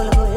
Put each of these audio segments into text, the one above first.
vuelvo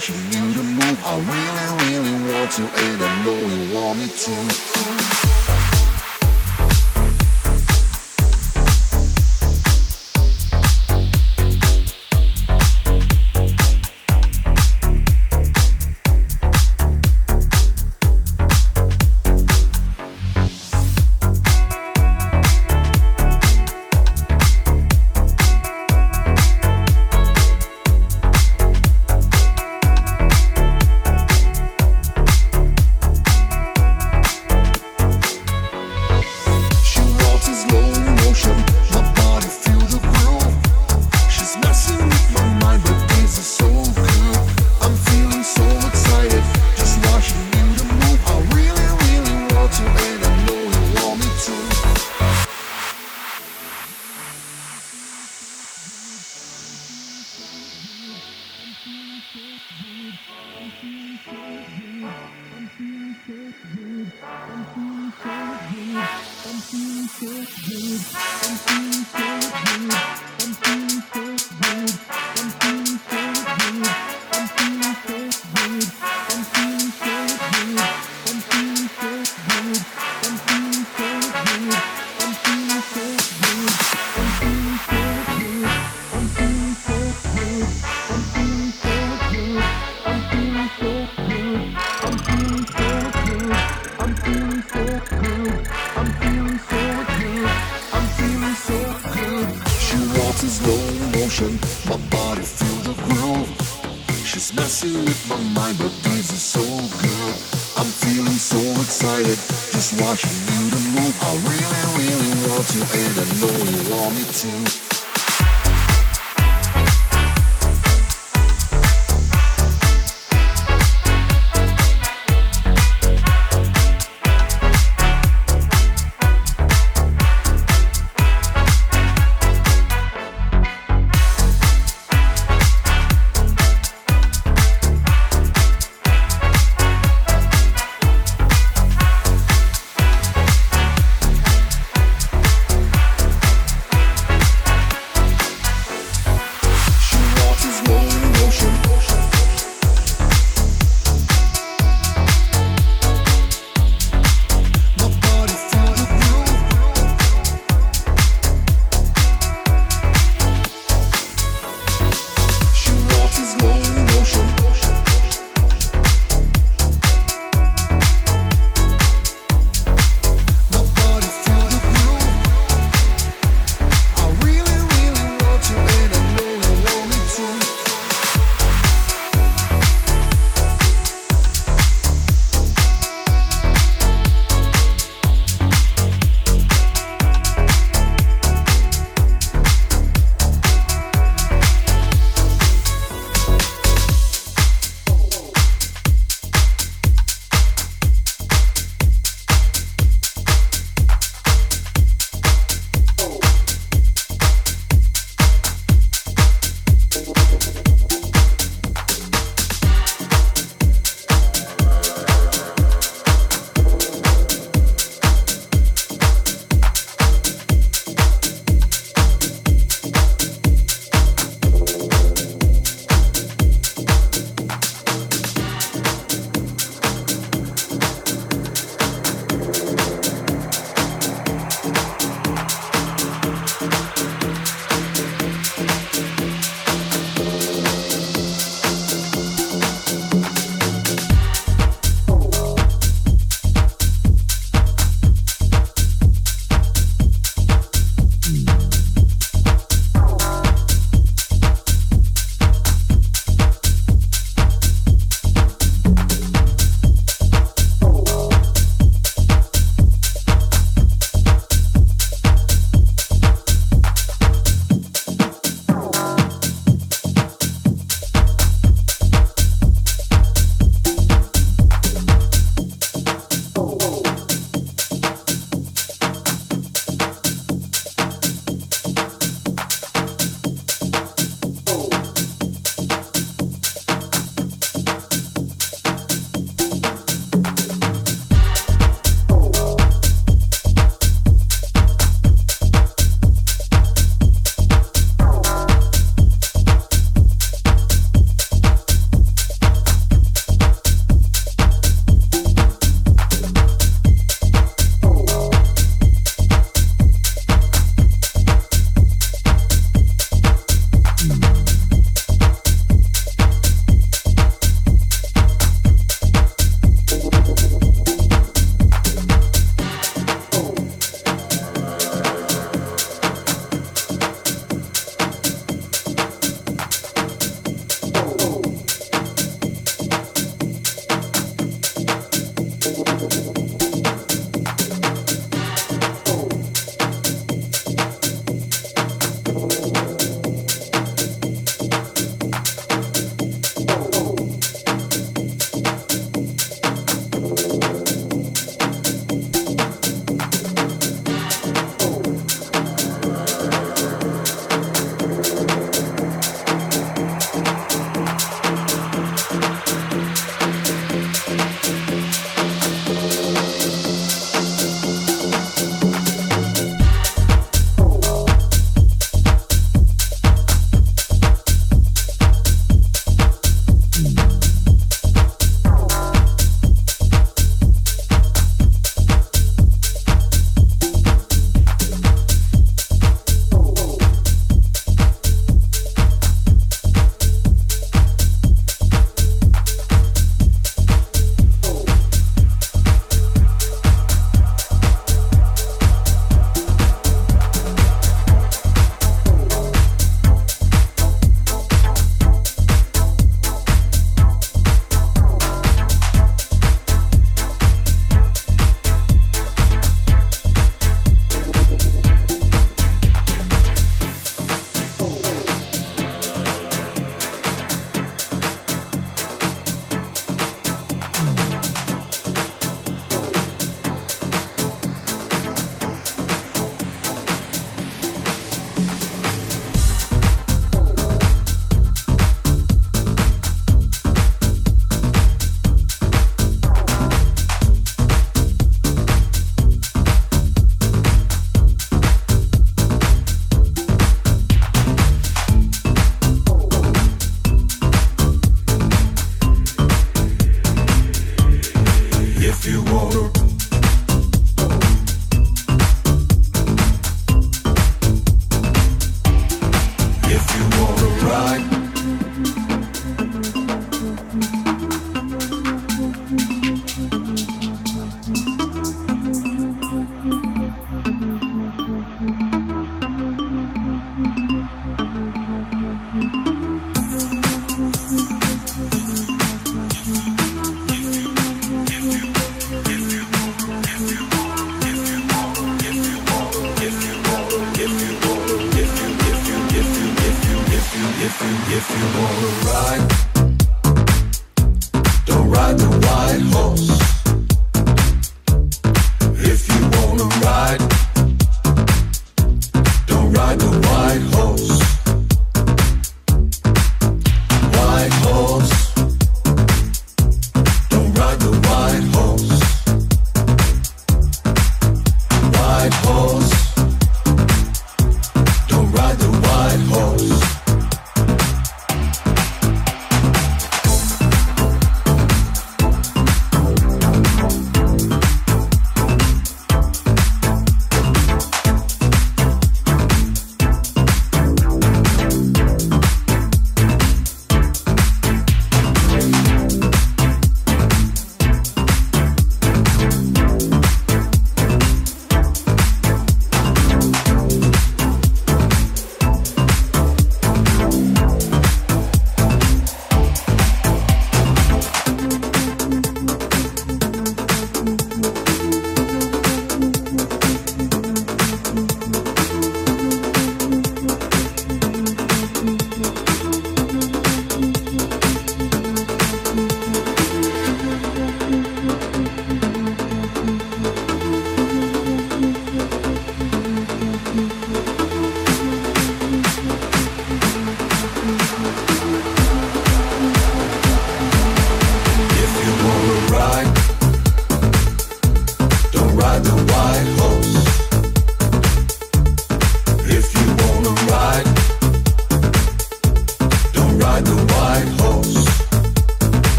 watching you to move. I really, really want to, and I know you want me to.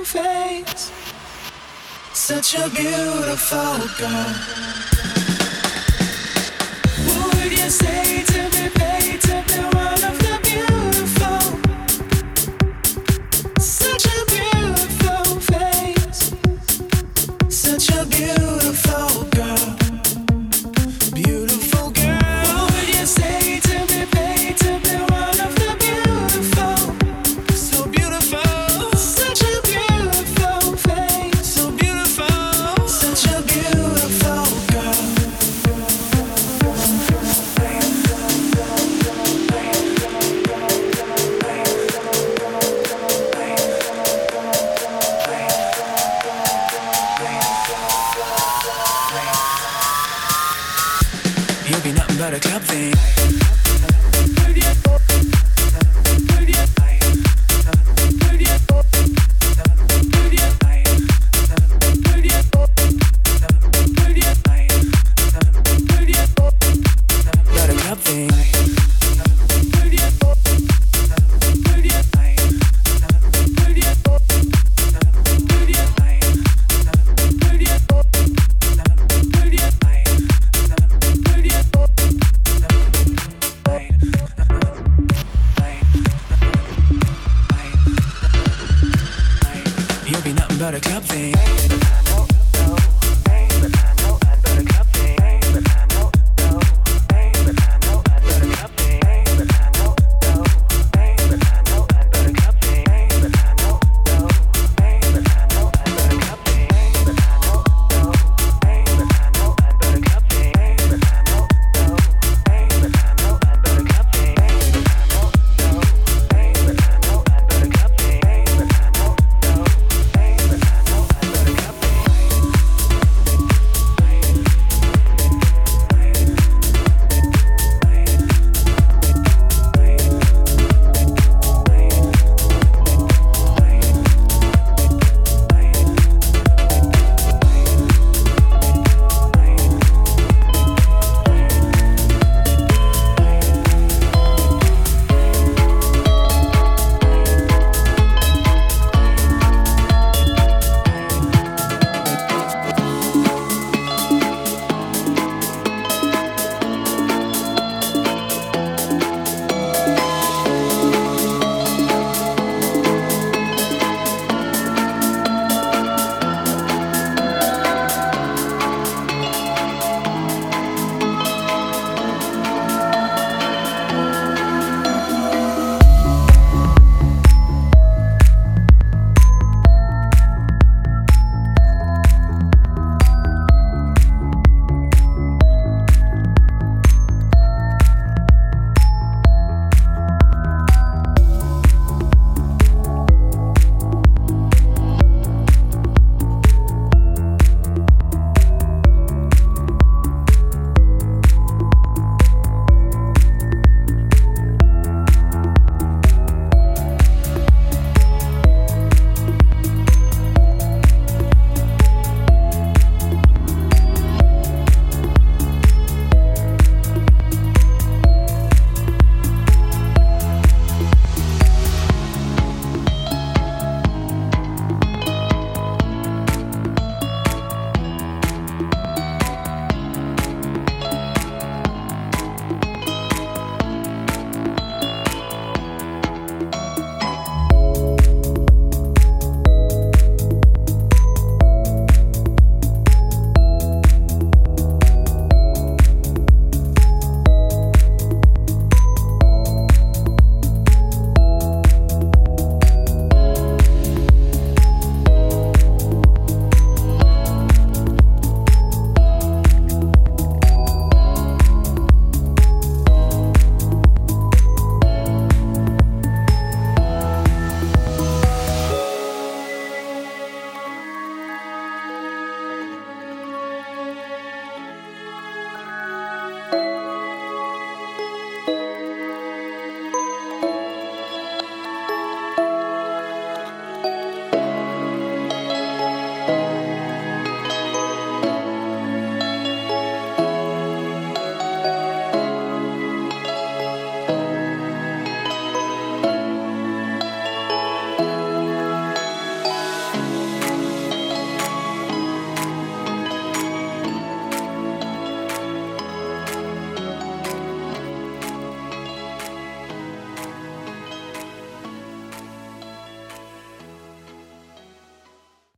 brown face. Such a beautiful girl. Would you say?